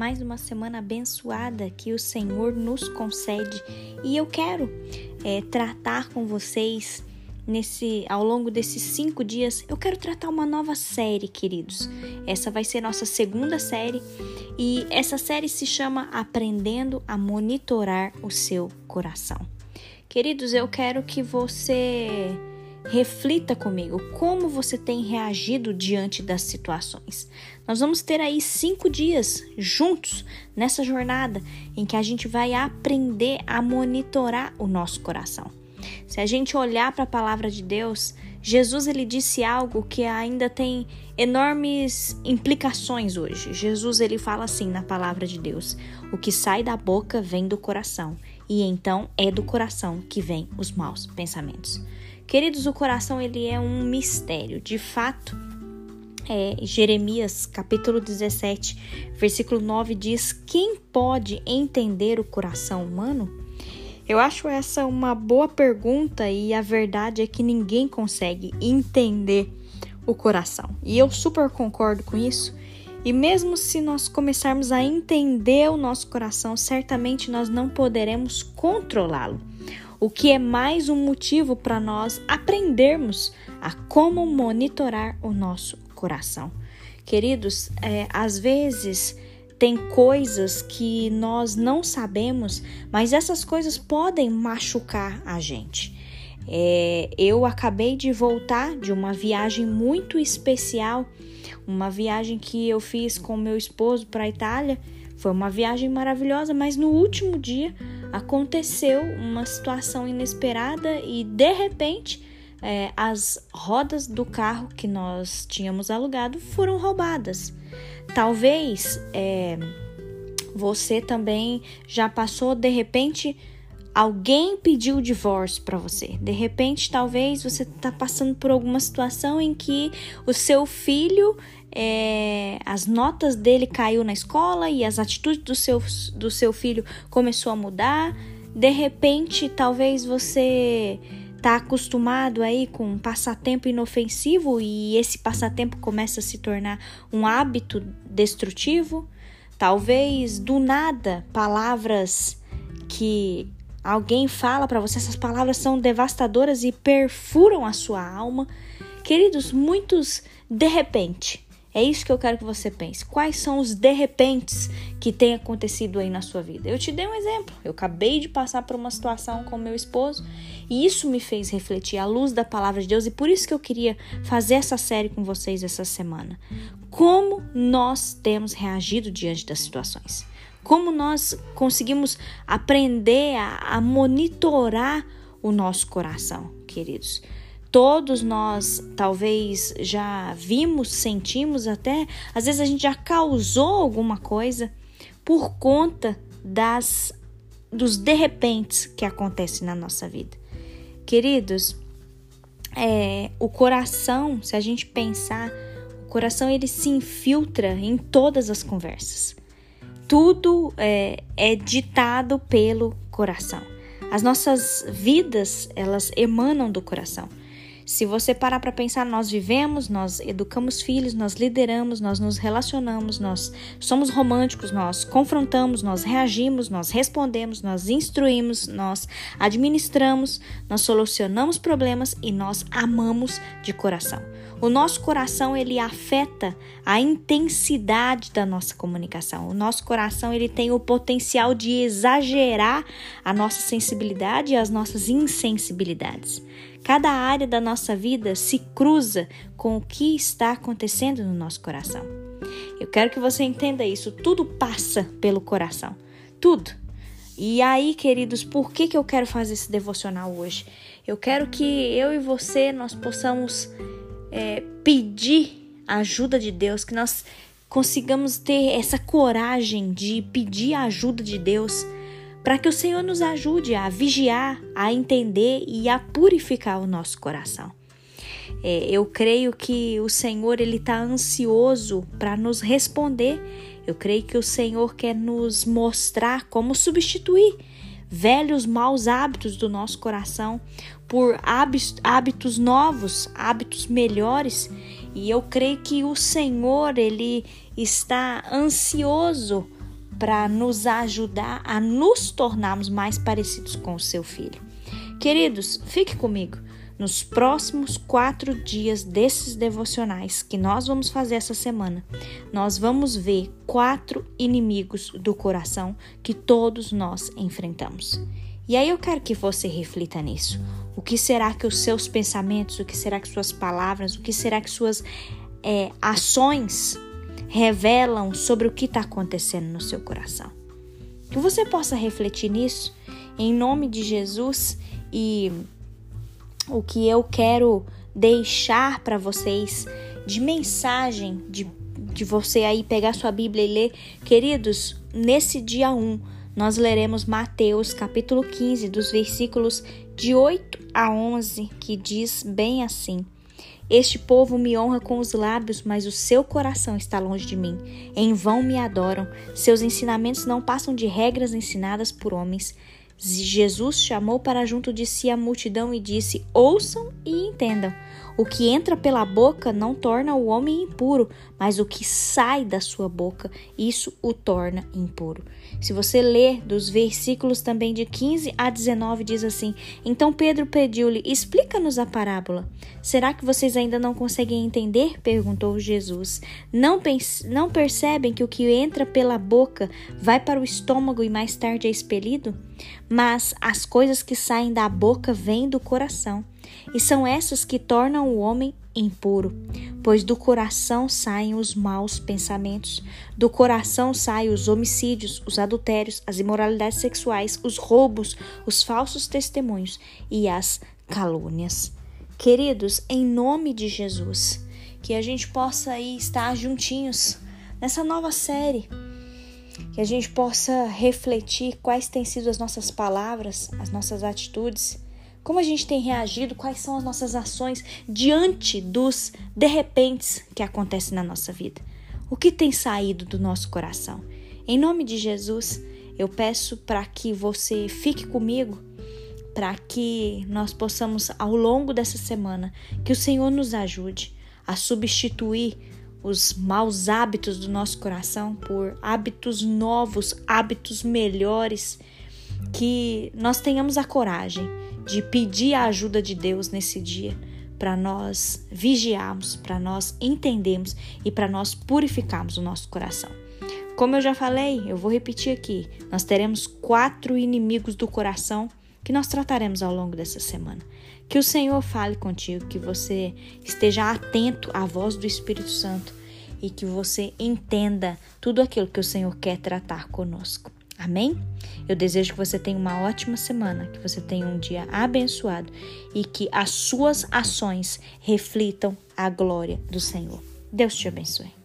mais uma semana abençoada que o Senhor nos concede e eu quero é, tratar com vocês nesse ao longo desses cinco dias. Eu quero tratar uma nova série, queridos. Essa vai ser nossa segunda série e essa série se chama Aprendendo a Monitorar o Seu Coração. Queridos, eu quero que você reflita comigo como você tem reagido diante das situações. Nós vamos ter aí cinco dias juntos nessa jornada em que a gente vai aprender a monitorar o nosso coração. Se a gente olhar para a palavra de Deus, Jesus ele disse algo que ainda tem enormes implicações hoje. Jesus ele fala assim na palavra de Deus: o que sai da boca vem do coração e então é do coração que vêm os maus pensamentos. Queridos, o coração ele é um mistério. De fato, é, Jeremias capítulo 17, versículo 9 diz: Quem pode entender o coração humano? Eu acho essa uma boa pergunta e a verdade é que ninguém consegue entender o coração. E eu super concordo com isso. E mesmo se nós começarmos a entender o nosso coração, certamente nós não poderemos controlá-lo. O que é mais um motivo para nós aprendermos a como monitorar o nosso coração. Queridos, é, às vezes tem coisas que nós não sabemos, mas essas coisas podem machucar a gente. É, eu acabei de voltar de uma viagem muito especial uma viagem que eu fiz com meu esposo para a Itália. Foi uma viagem maravilhosa, mas no último dia aconteceu uma situação inesperada e de repente é, as rodas do carro que nós tínhamos alugado foram roubadas. Talvez é, você também já passou de repente alguém pediu o divórcio para você. De repente, talvez você está passando por alguma situação em que o seu filho é, as notas dele caiu na escola e as atitudes do seu, do seu filho começou a mudar. De repente, talvez você tá acostumado aí com um passatempo inofensivo e esse passatempo começa a se tornar um hábito destrutivo. Talvez do nada palavras que alguém fala para você, essas palavras são devastadoras e perfuram a sua alma. Queridos, muitos de repente é isso que eu quero que você pense. Quais são os de repentes que têm acontecido aí na sua vida? Eu te dei um exemplo. Eu acabei de passar por uma situação com meu esposo e isso me fez refletir à luz da palavra de Deus e por isso que eu queria fazer essa série com vocês essa semana. Como nós temos reagido diante das situações? Como nós conseguimos aprender a, a monitorar o nosso coração, queridos? todos nós talvez já vimos, sentimos até, às vezes a gente já causou alguma coisa por conta das dos de repentes que acontecem na nossa vida. Queridos, é, o coração, se a gente pensar, o coração ele se infiltra em todas as conversas. Tudo é, é ditado pelo coração. As nossas vidas, elas emanam do coração. Se você parar para pensar, nós vivemos, nós educamos filhos, nós lideramos, nós nos relacionamos, nós somos românticos, nós confrontamos, nós reagimos, nós respondemos, nós instruímos, nós administramos, nós solucionamos problemas e nós amamos de coração. O nosso coração ele afeta a intensidade da nossa comunicação. O nosso coração ele tem o potencial de exagerar a nossa sensibilidade e as nossas insensibilidades. Cada área da nossa vida se cruza com o que está acontecendo no nosso coração. Eu quero que você entenda isso. Tudo passa pelo coração. Tudo. E aí, queridos, por que, que eu quero fazer esse devocional hoje? Eu quero que eu e você nós possamos é, pedir a ajuda de Deus, que nós consigamos ter essa coragem de pedir a ajuda de Deus para que o Senhor nos ajude a vigiar, a entender e a purificar o nosso coração. É, eu creio que o Senhor ele está ansioso para nos responder. Eu creio que o Senhor quer nos mostrar como substituir velhos maus hábitos do nosso coração por hábitos novos, hábitos melhores. E eu creio que o Senhor ele está ansioso para nos ajudar a nos tornarmos mais parecidos com o seu filho. Queridos, fique comigo. Nos próximos quatro dias desses devocionais que nós vamos fazer essa semana, nós vamos ver quatro inimigos do coração que todos nós enfrentamos. E aí eu quero que você reflita nisso. O que será que os seus pensamentos, o que será que suas palavras, o que será que suas é, ações revelam sobre o que está acontecendo no seu coração? Que você possa refletir nisso em nome de Jesus e o que eu quero deixar para vocês de mensagem, de, de você aí pegar sua Bíblia e ler. Queridos, nesse dia 1, nós leremos Mateus capítulo 15, dos versículos de 8 a 11, que diz bem assim. Este povo me honra com os lábios, mas o seu coração está longe de mim. Em vão me adoram. Seus ensinamentos não passam de regras ensinadas por homens. Jesus chamou para junto de si a multidão e disse: Ouçam e entendam. O que entra pela boca não torna o homem impuro, mas o que sai da sua boca, isso o torna impuro. Se você ler dos versículos também de 15 a 19, diz assim: Então Pedro pediu-lhe: Explica-nos a parábola. Será que vocês ainda não conseguem entender? perguntou Jesus. Não, não percebem que o que entra pela boca vai para o estômago e mais tarde é expelido? Mas as coisas que saem da boca vêm do coração e são essas que tornam o homem impuro, pois do coração saem os maus pensamentos, do coração saem os homicídios, os adultérios, as imoralidades sexuais, os roubos, os falsos testemunhos e as calúnias. Queridos, em nome de Jesus, que a gente possa aí estar juntinhos nessa nova série, que a gente possa refletir quais têm sido as nossas palavras, as nossas atitudes como a gente tem reagido? Quais são as nossas ações diante dos de repentes que acontecem na nossa vida? O que tem saído do nosso coração? Em nome de Jesus, eu peço para que você fique comigo, para que nós possamos, ao longo dessa semana, que o Senhor nos ajude a substituir os maus hábitos do nosso coração por hábitos novos, hábitos melhores, que nós tenhamos a coragem de pedir a ajuda de Deus nesse dia para nós vigiarmos, para nós entendermos e para nós purificarmos o nosso coração. Como eu já falei, eu vou repetir aqui: nós teremos quatro inimigos do coração que nós trataremos ao longo dessa semana. Que o Senhor fale contigo, que você esteja atento à voz do Espírito Santo e que você entenda tudo aquilo que o Senhor quer tratar conosco. Amém? Eu desejo que você tenha uma ótima semana, que você tenha um dia abençoado e que as suas ações reflitam a glória do Senhor. Deus te abençoe.